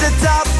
the top.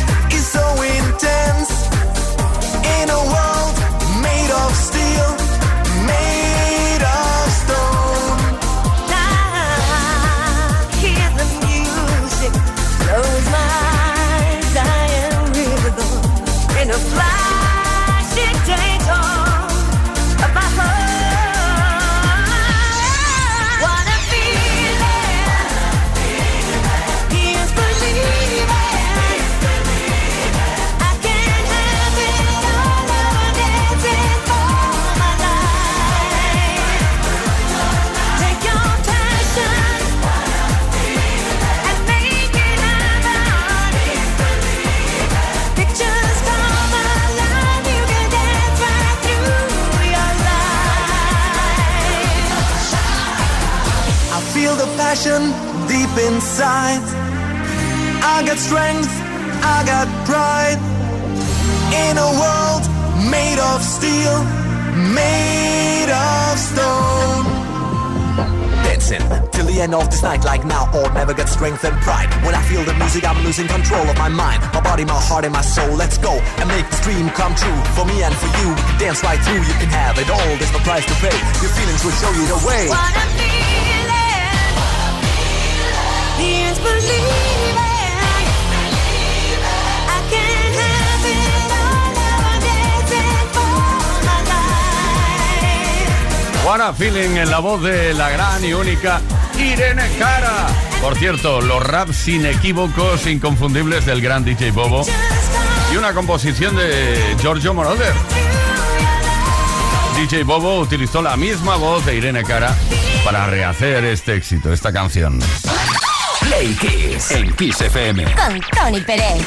Dance right through. You can have it all, there's no price to pay. Your feelings will show you the way. What I'm feeling, is believing. I can't have it all, for my life. What a feeling en la voz de la gran y única Irene Cara. Por cierto, los raps inequívocos, inconfundibles del gran DJ Bobo y una composición de Giorgio Moroder. DJ Bobo utilizó la misma voz de Irene Cara para rehacer este éxito, esta canción. Play Kiss en Kiss FM. Con Tony Pérez.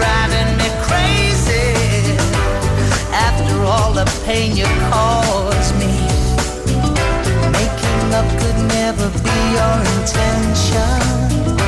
driving me crazy. After all the pain you caused me, making up could never be your intention.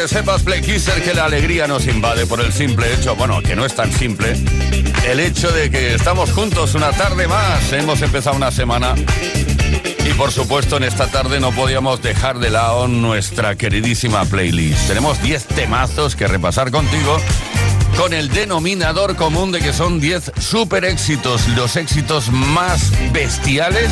Que sepas, Play Kisser, que la alegría nos invade por el simple hecho, bueno, que no es tan simple, el hecho de que estamos juntos una tarde más. Hemos empezado una semana y por supuesto en esta tarde no podíamos dejar de lado nuestra queridísima playlist. Tenemos 10 temazos que repasar contigo con el denominador común de que son 10 super éxitos, los éxitos más bestiales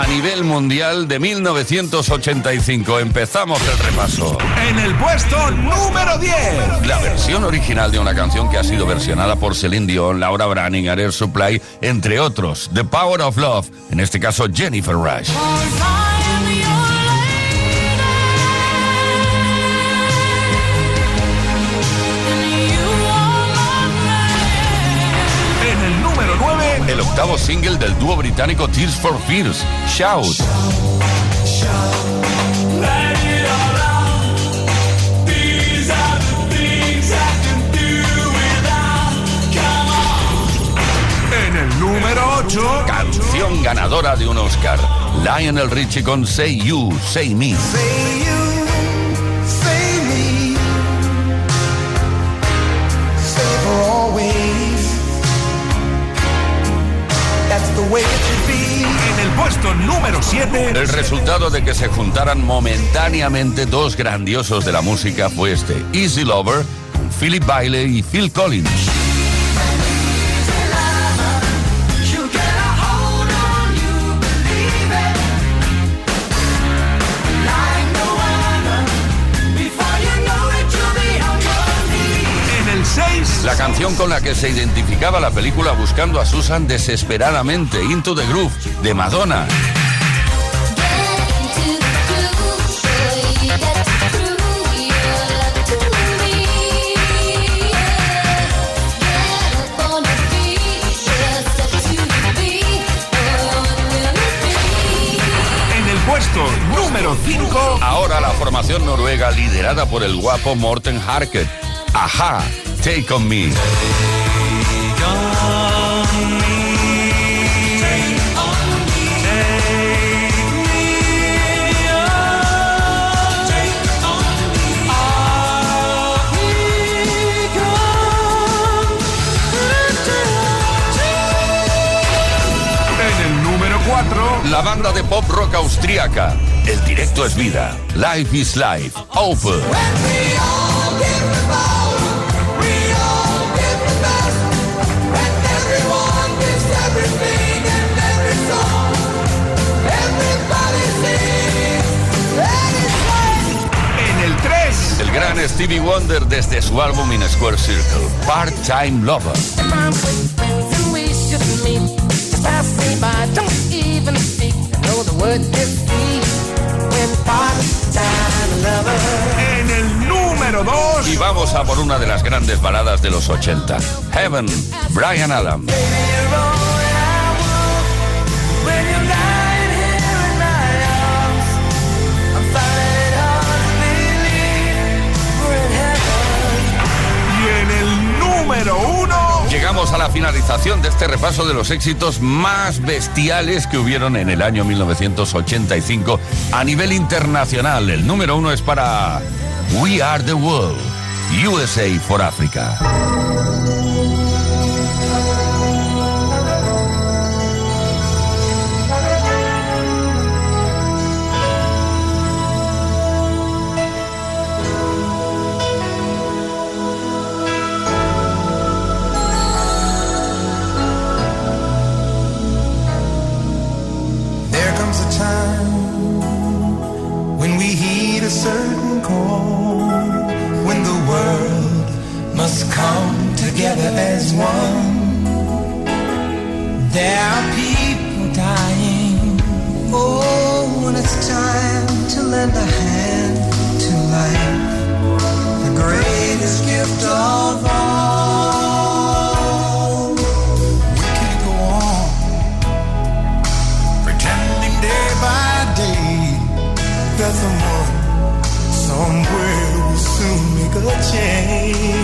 a nivel mundial de 1985. Empezamos el repaso. En el puesto número 10. La versión original de una canción que ha sido versionada por Celine Dion, Laura Branigan, Air Supply, entre otros. The Power of Love, en este caso Jennifer Rush. Octavo single del dúo británico Tears for Fears, Shout. En el número 8. Canción ganadora de un Oscar. Lionel Richie con Say You, Say Me. Say you, En el puesto número 7. El resultado de que se juntaran momentáneamente dos grandiosos de la música fue este, Easy Lover, con Philip Bailey y Phil Collins. La canción con la que se identificaba la película buscando a Susan desesperadamente, Into the Groove, de Madonna. En el puesto número 5. Ahora la formación noruega liderada por el guapo Morten Harket. Ajá, Take On Me. En el número 4, la banda de pop rock austríaca. El directo es vida. Life is life. Open. Gran Stevie Wonder desde su álbum In a Square Circle. Part-Time Lover. En el número 2. Y vamos a por una de las grandes baladas de los 80. Heaven, Brian Adams. Número 1. Llegamos a la finalización de este repaso de los éxitos más bestiales que hubieron en el año 1985 a nivel internacional. El número uno es para We Are the World, USA for Africa. One. There are people dying. Oh, when it's time to lend a hand to life, the greatest gift of all. We can't go on pretending day by day that someone somewhere will soon make a change.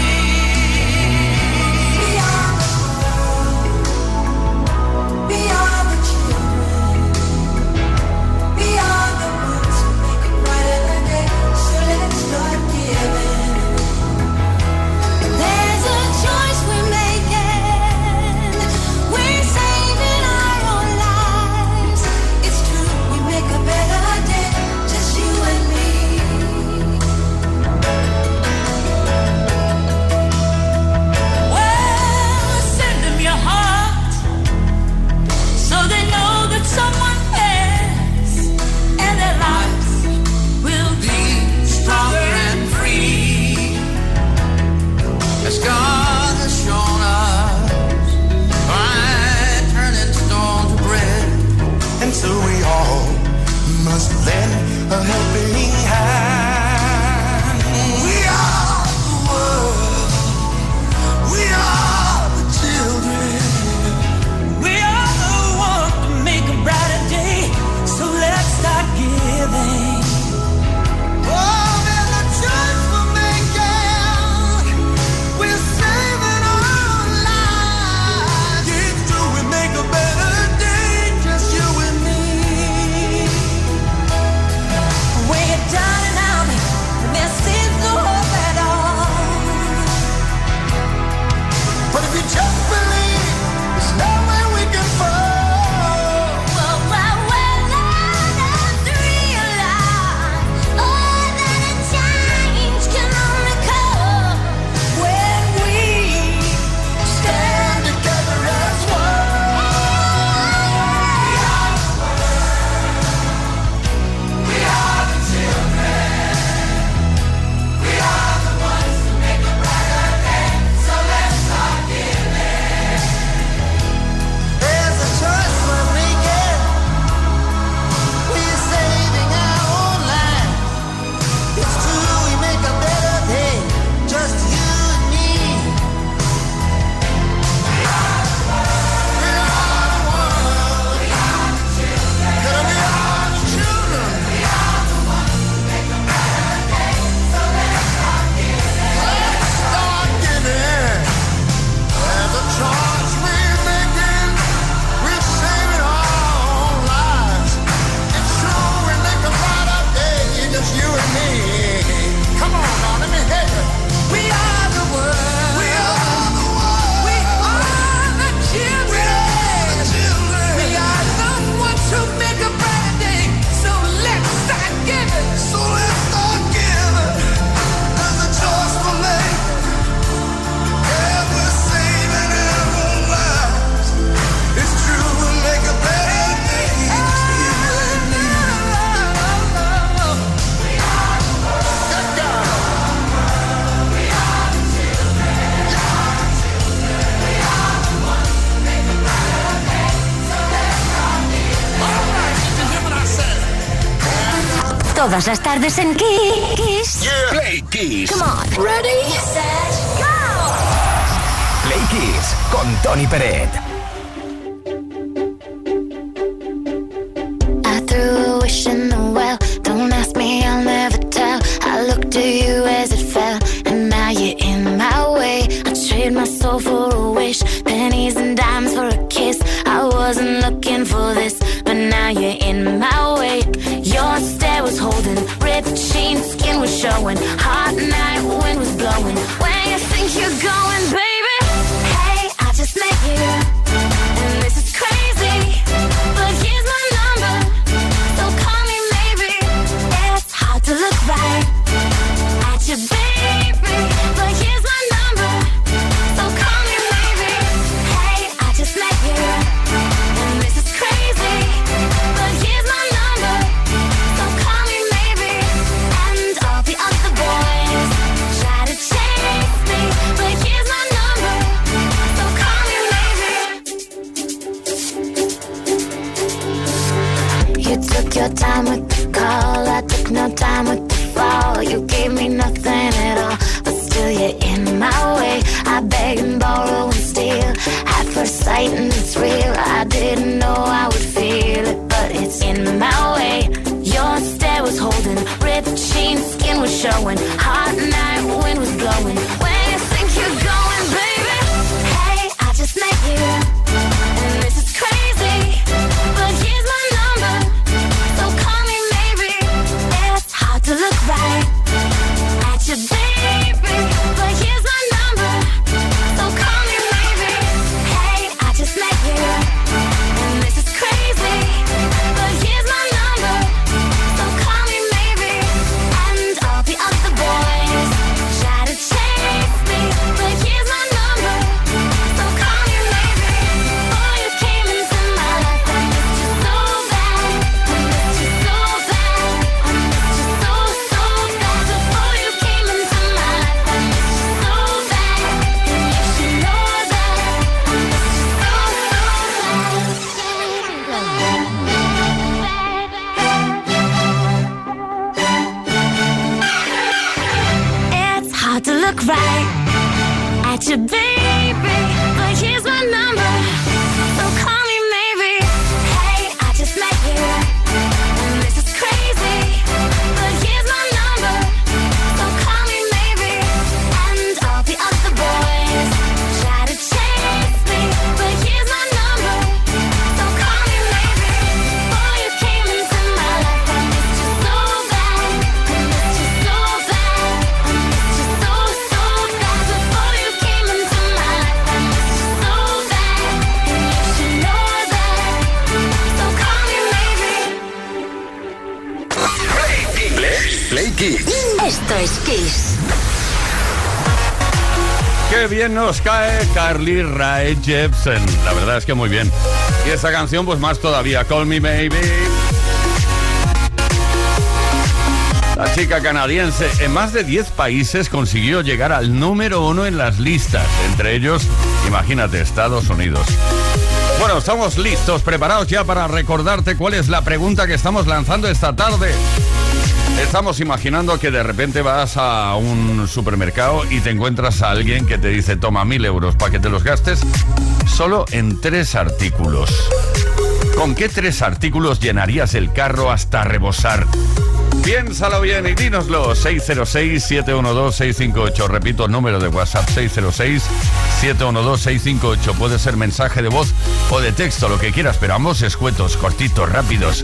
Todas las tardes en Kiss. Play Kiss. Come on. Ready, set, go. Play Kiss con Tony Peret. I threw a wish in the well. Don't ask me, I'll never tell. I looked at you as it fell, and now you're in my way. I trade my soul for a wish, skin was showing. Hot Carly Rae Jepsen. La verdad es que muy bien. Y esa canción, pues más todavía. Call Me Maybe. La chica canadiense en más de 10 países consiguió llegar al número uno en las listas. Entre ellos, imagínate, Estados Unidos. Bueno, estamos listos, preparados ya para recordarte cuál es la pregunta que estamos lanzando esta tarde. Estamos imaginando que de repente vas a un supermercado y te encuentras a alguien que te dice toma mil euros para que te los gastes solo en tres artículos. ¿Con qué tres artículos llenarías el carro hasta rebosar? Piénsalo bien y dínoslo. 606-712-658. Repito, número de WhatsApp 606-712-658. Puede ser mensaje de voz o de texto, lo que quieras, pero ambos escuetos, cortitos, rápidos.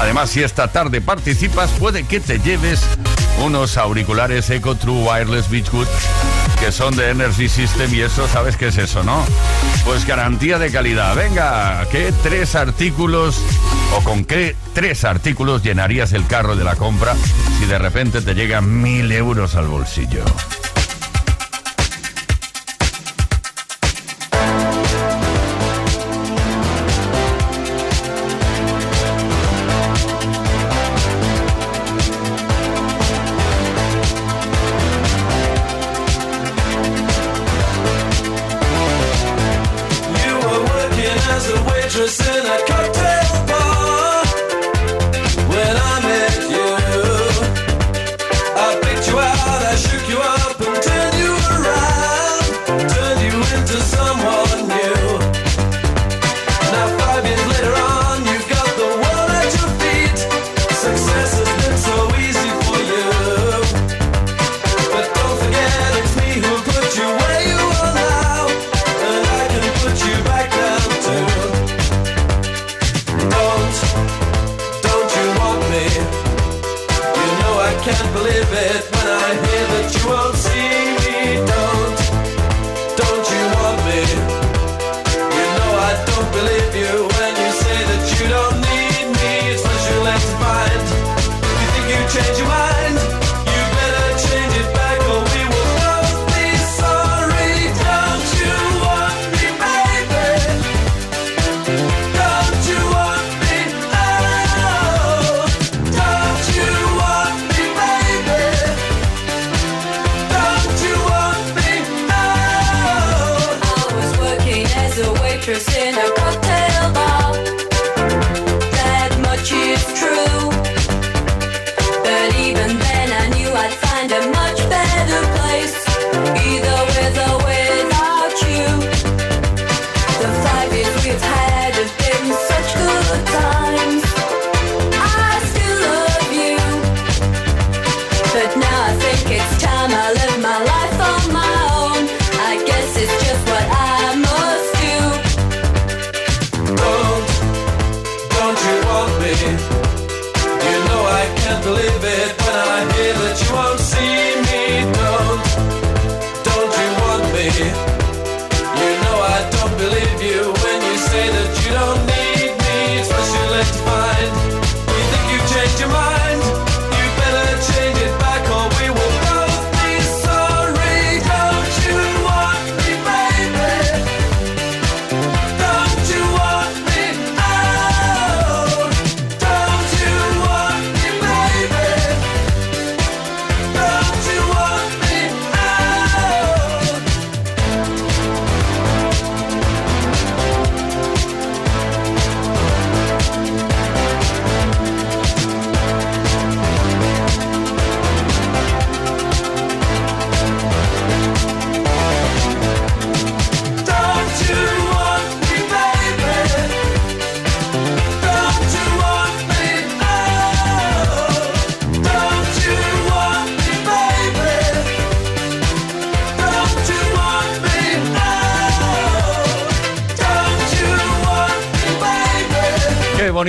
Además, si esta tarde participas, puede que te lleves unos auriculares Eco True Wireless Beachwood que son de Energy System y eso, ¿sabes qué es eso, no? Pues garantía de calidad. Venga, ¿qué tres artículos o con qué tres artículos llenarías el carro de la compra si de repente te llegan mil euros al bolsillo?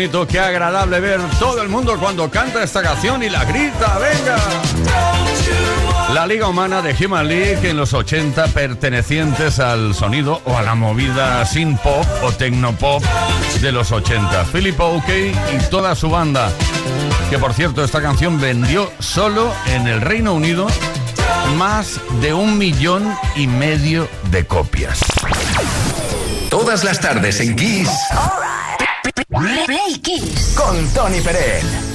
qué agradable ver todo el mundo cuando canta esta canción y la grita, venga. La Liga Humana de Human League en los 80 pertenecientes al sonido o a la movida sin pop o tecnopop de los 80. Philip O'Kay y toda su banda, que por cierto esta canción vendió solo en el Reino Unido más de un millón y medio de copias. Todas las tardes en Kiss. Tony Pérez.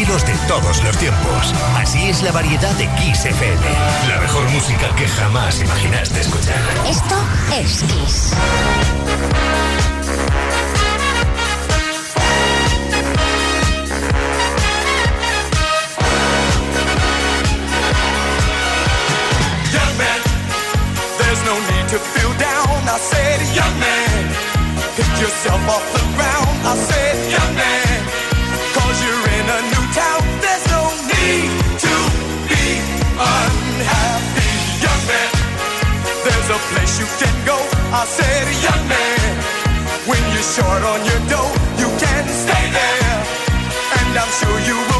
Estilos de todos los tiempos. Así es la variedad de Kiss FM. La mejor música que jamás imaginaste escuchar. Esto es Kiss. Young man, there's no need to feel down. I said, young man, pick yourself off the ground. I said, young man, a place you can go. I said, young man, when you're short on your dough, you can stay there. And I'm sure you will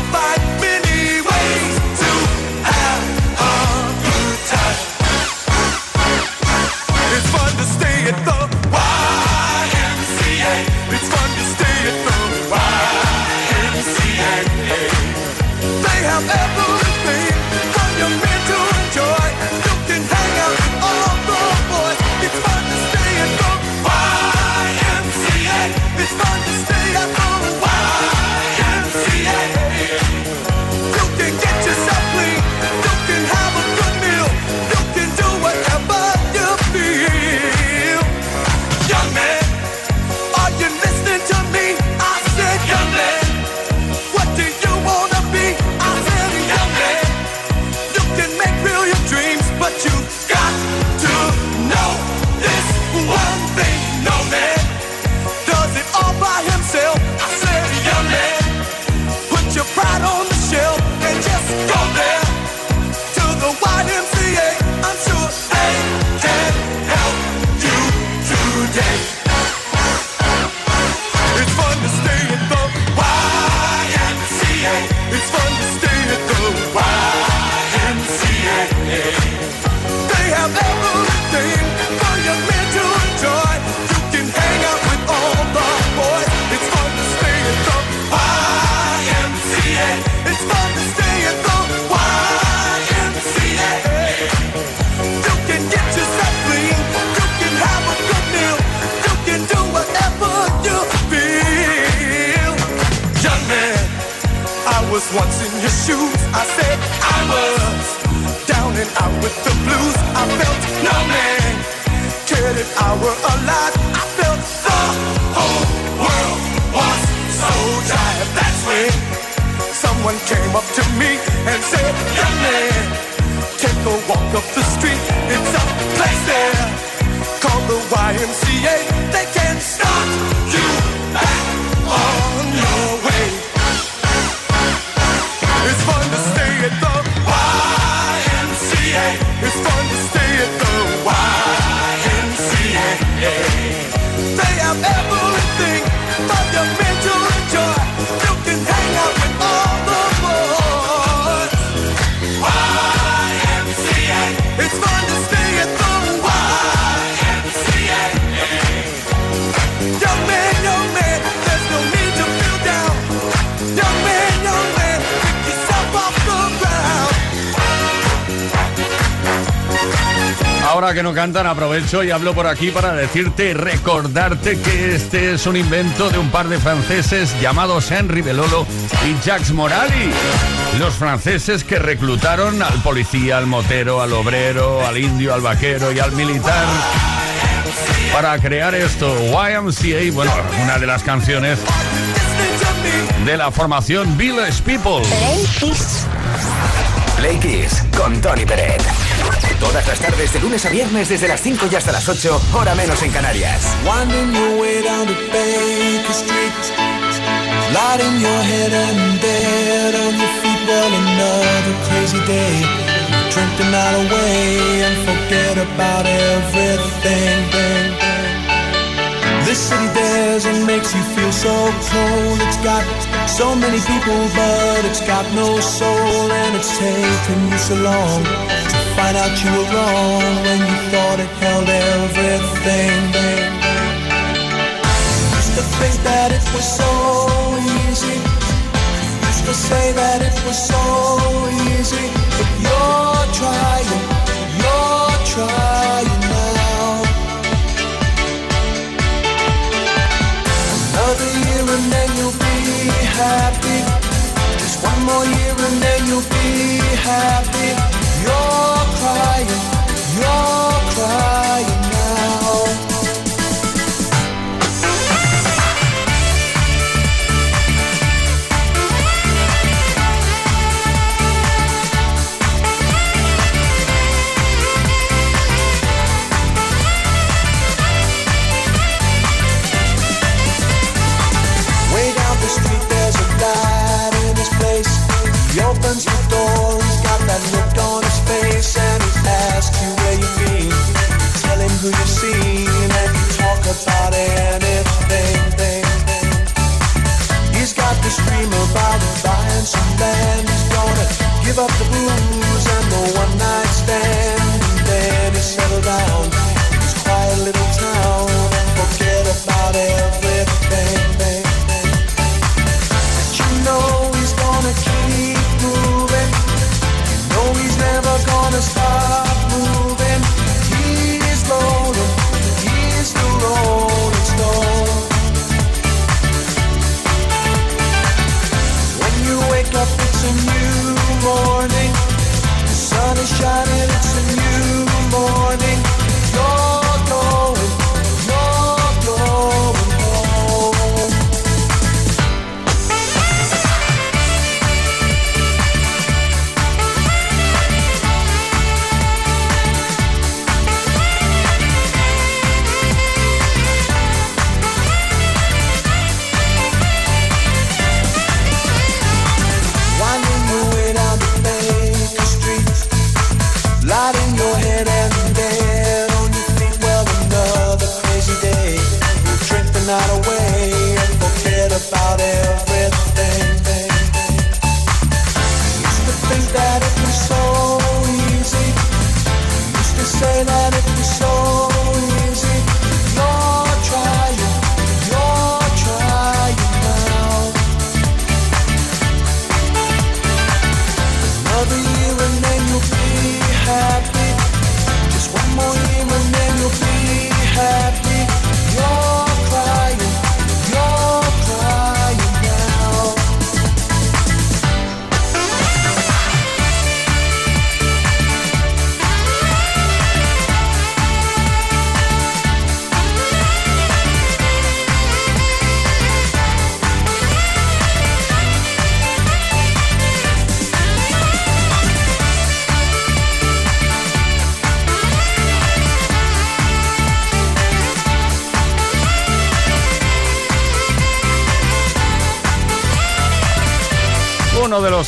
once in your shoes. I said I was down and out with the blues. I felt no man cared if I were alive. I felt the whole world was so tired. That's when someone came up to me and said, Young man, take a walk up the street. It's a place there called the YMCA. They can start you back on your way. Ahora que no cantan, aprovecho y hablo por aquí para decirte y recordarte que este es un invento de un par de franceses llamados Henry Belolo y Jacques Morali. Los franceses que reclutaron al policía, al motero, al obrero, al indio, al vaquero y al militar para crear esto. YMCA, bueno, una de las canciones de la formación Village People. Play con Tony Peret. Todas las tardes de lunes a viernes desde las 5 y hasta las 8, hora menos en Canarias. Drink the night away and forget about everything. This city dares and makes you feel so cold. It's got so many people, but it's got no soul. And it's taken you so long find out you were wrong when you thought it held everything. Used to think that it was so easy. Used to say that it was so easy. But you're trying, you're trying now. Another year and then you'll be happy. Just one more year and then you'll be happy. You're crying, you're crying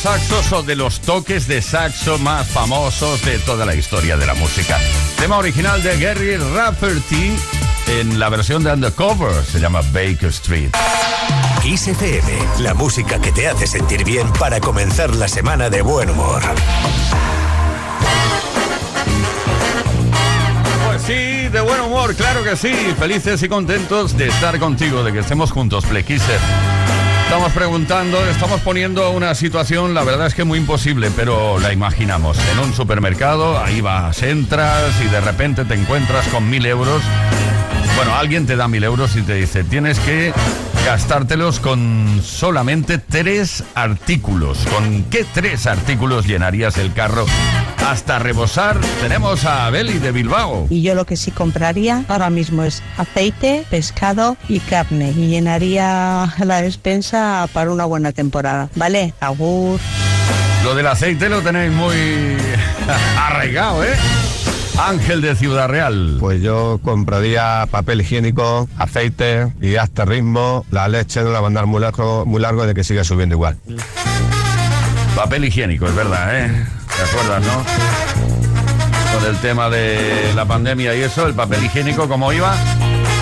saxos o de los toques de saxo más famosos de toda la historia de la música. Tema original de Gary Rafferty en la versión de Undercover. Se llama Baker Street. Kiss FM, la música que te hace sentir bien para comenzar la semana de buen humor. Pues sí, de buen humor, claro que sí. Felices y contentos de estar contigo, de que estemos juntos, Play Kisser. Estamos preguntando, estamos poniendo una situación, la verdad es que muy imposible, pero la imaginamos. En un supermercado, ahí vas, entras y de repente te encuentras con mil euros. Bueno, alguien te da mil euros y te dice, tienes que gastártelos con solamente tres artículos. ¿Con qué tres artículos llenarías el carro hasta rebosar? Tenemos a Beli de Bilbao. Y yo lo que sí compraría ahora mismo es aceite, pescado y carne. Y llenaría la despensa para una buena temporada. ¿Vale? Agur. Lo del aceite lo tenéis muy arraigado, ¿eh? Ángel de Ciudad Real. Pues yo compraría papel higiénico, aceite y hasta ritmo. La leche no la va a andar muy largo, muy largo de que siga subiendo igual. Papel higiénico, es verdad, ¿eh? ¿Te acuerdas, no? Con el tema de la pandemia y eso, el papel higiénico, ¿cómo iba?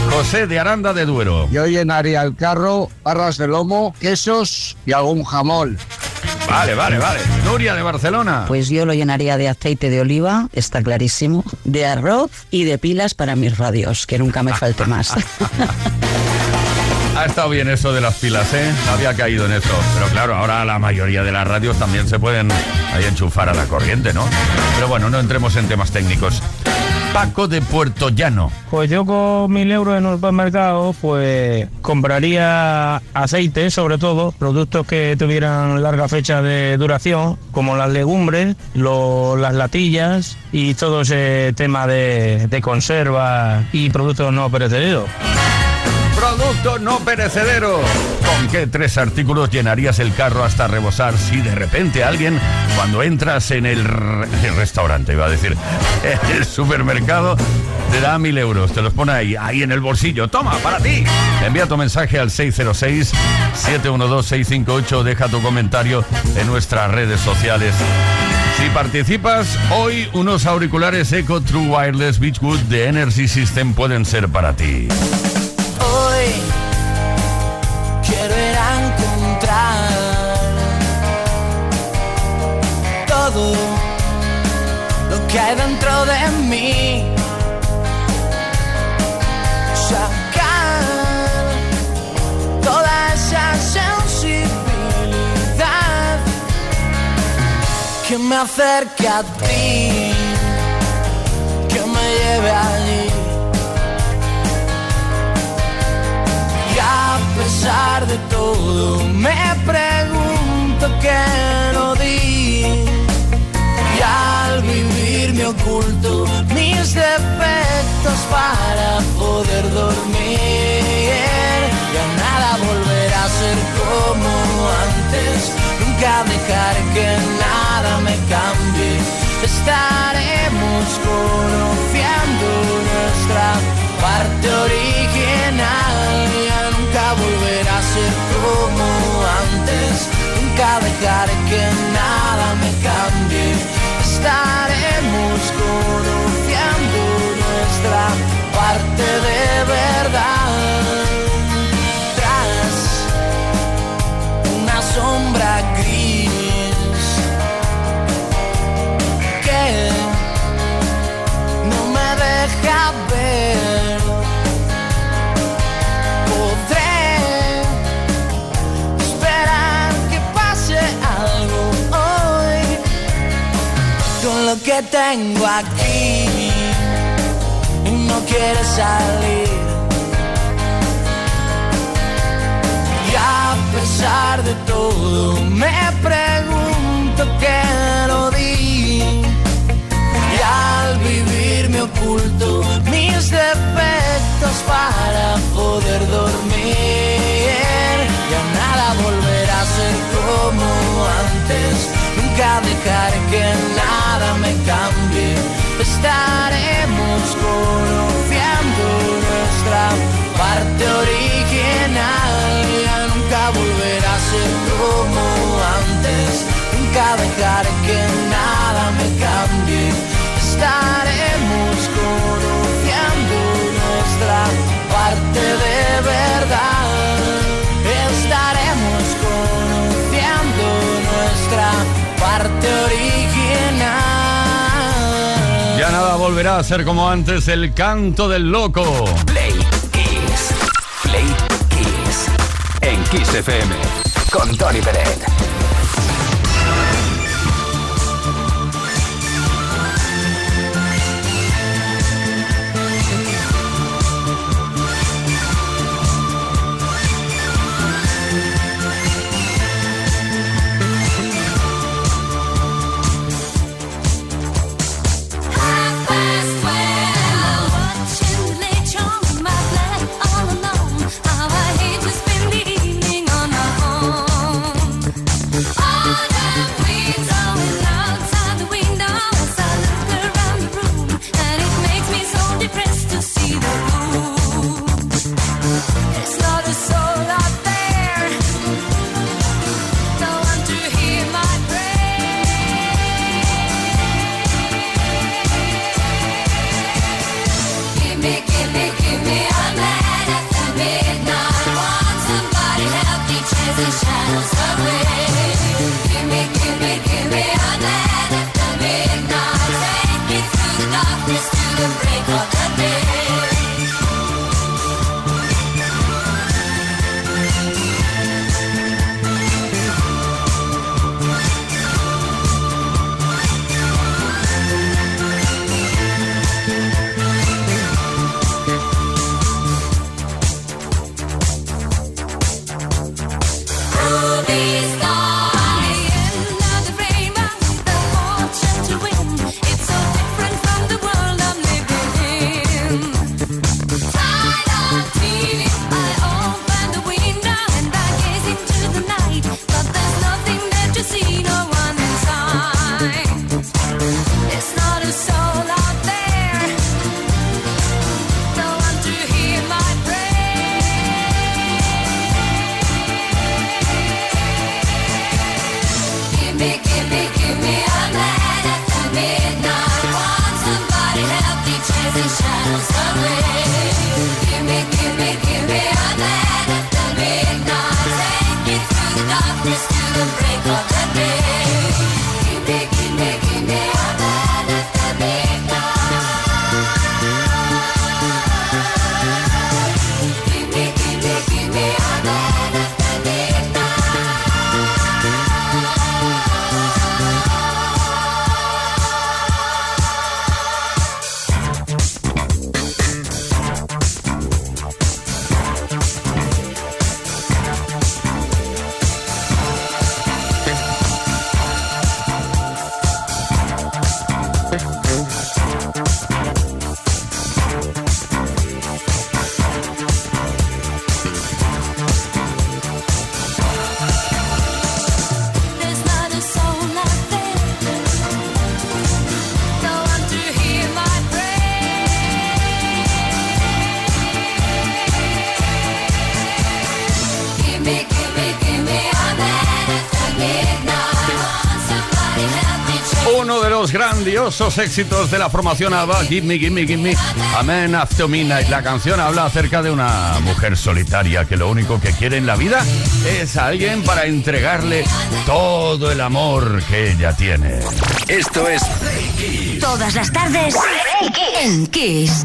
José de Aranda de Duero. Yo llenaría el carro, barras de lomo, quesos y algún jamón. Vale, vale, vale. Nuria de Barcelona. Pues yo lo llenaría de aceite de oliva, está clarísimo, de arroz y de pilas para mis radios, que nunca me falte más. Ha estado bien eso de las pilas, ¿eh? No había caído en eso. Pero claro, ahora la mayoría de las radios también se pueden ahí enchufar a la corriente, ¿no? Pero bueno, no entremos en temas técnicos. Paco de Puerto Llano. Pues yo con mil euros en el supermercado, pues compraría aceite, sobre todo, productos que tuvieran larga fecha de duración, como las legumbres, las latillas y todo ese tema de, de conserva y productos no perecederos. No perecedero. ¿Con qué tres artículos llenarías el carro hasta rebosar si de repente alguien, cuando entras en el, re- el restaurante, iba a decir, el supermercado, te da mil euros, te los pone ahí, ahí en el bolsillo. Toma, para ti. Envía tu mensaje al 606-712-658, deja tu comentario en nuestras redes sociales. Si participas, hoy unos auriculares Eco True Wireless Beachwood de Energy System pueden ser para ti. Lo que hay dentro de mí. Sacar toda esa sensibilidad que me acerque a ti, que me lleve allí. Y a pesar de todo me pregunto qué no di Al vivir me oculto mis defectos para poder dormir. Ya nada volverá a ser como antes. Nunca dejar que nada me cambie. Estaremos conociendo nuestra parte original. Ya nunca volverá a ser como antes. Nunca dejar que nada me cambie Estaremos conociendo nuestra parte de verdad. Tras una sombra gris tengo aquí no quiere salir. Y a pesar de todo me pregunto qué no di y al vivir me oculto mis defectos para poder dormir. Ya nada volverá a ser como antes, dejaré que nada me cambie. Estaremos conociendo nuestra parte original. Ya nunca volverá a ser como antes, nunca dejaré que nada me cambie. Estaremos conociendo nuestra parte de volverá a ser como antes el canto del loco. Play Kiss. Play Kiss. En Kiss FM. Con Tony Peret. Shadows grandiosos éxitos de la formación ABBA, Give Me, Give Me, Give Me, Amen After Midnight. La canción habla acerca de una mujer solitaria que lo único que quiere en la vida es a alguien para entregarle todo el amor que ella tiene. Esto es Todas las tardes en Kiss.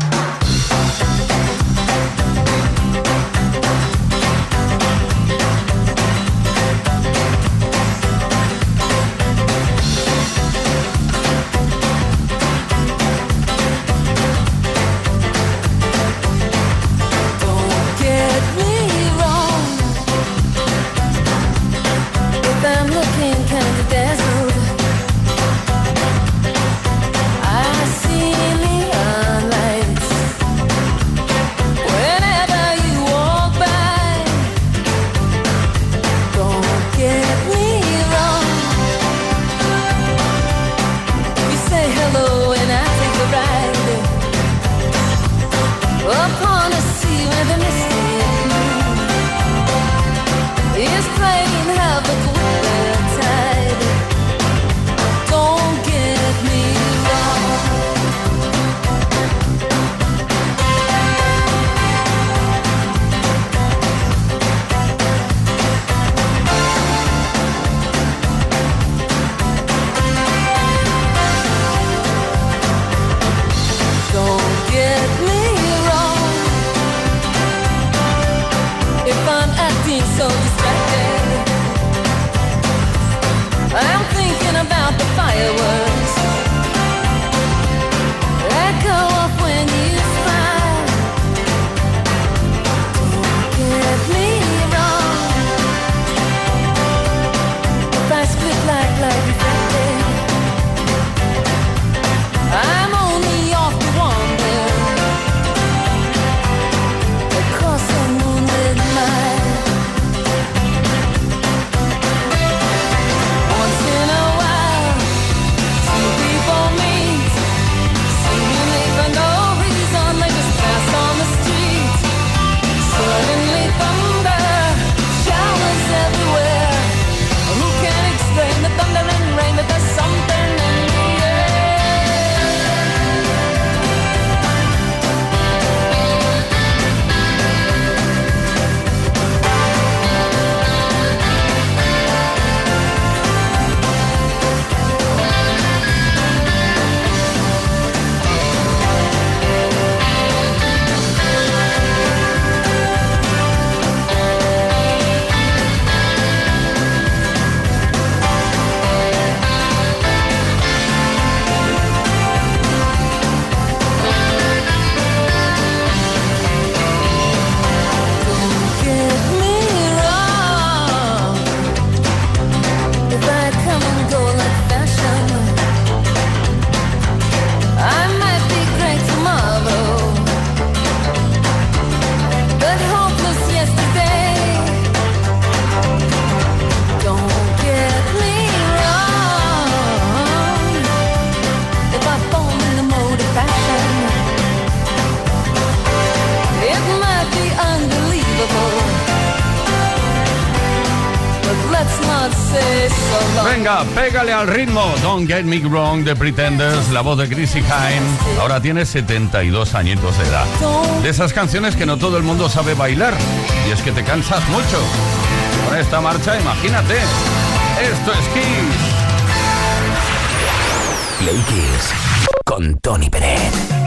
Pégale al ritmo. Don't get me wrong, The Pretenders, la voz de Chrissy Hine. Ahora tiene 72 añitos de edad. De esas canciones que no todo el mundo sabe bailar. Y es que te cansas mucho. Con esta marcha, imagínate. Esto es Kiss. Play Kiss con Tony Pérez.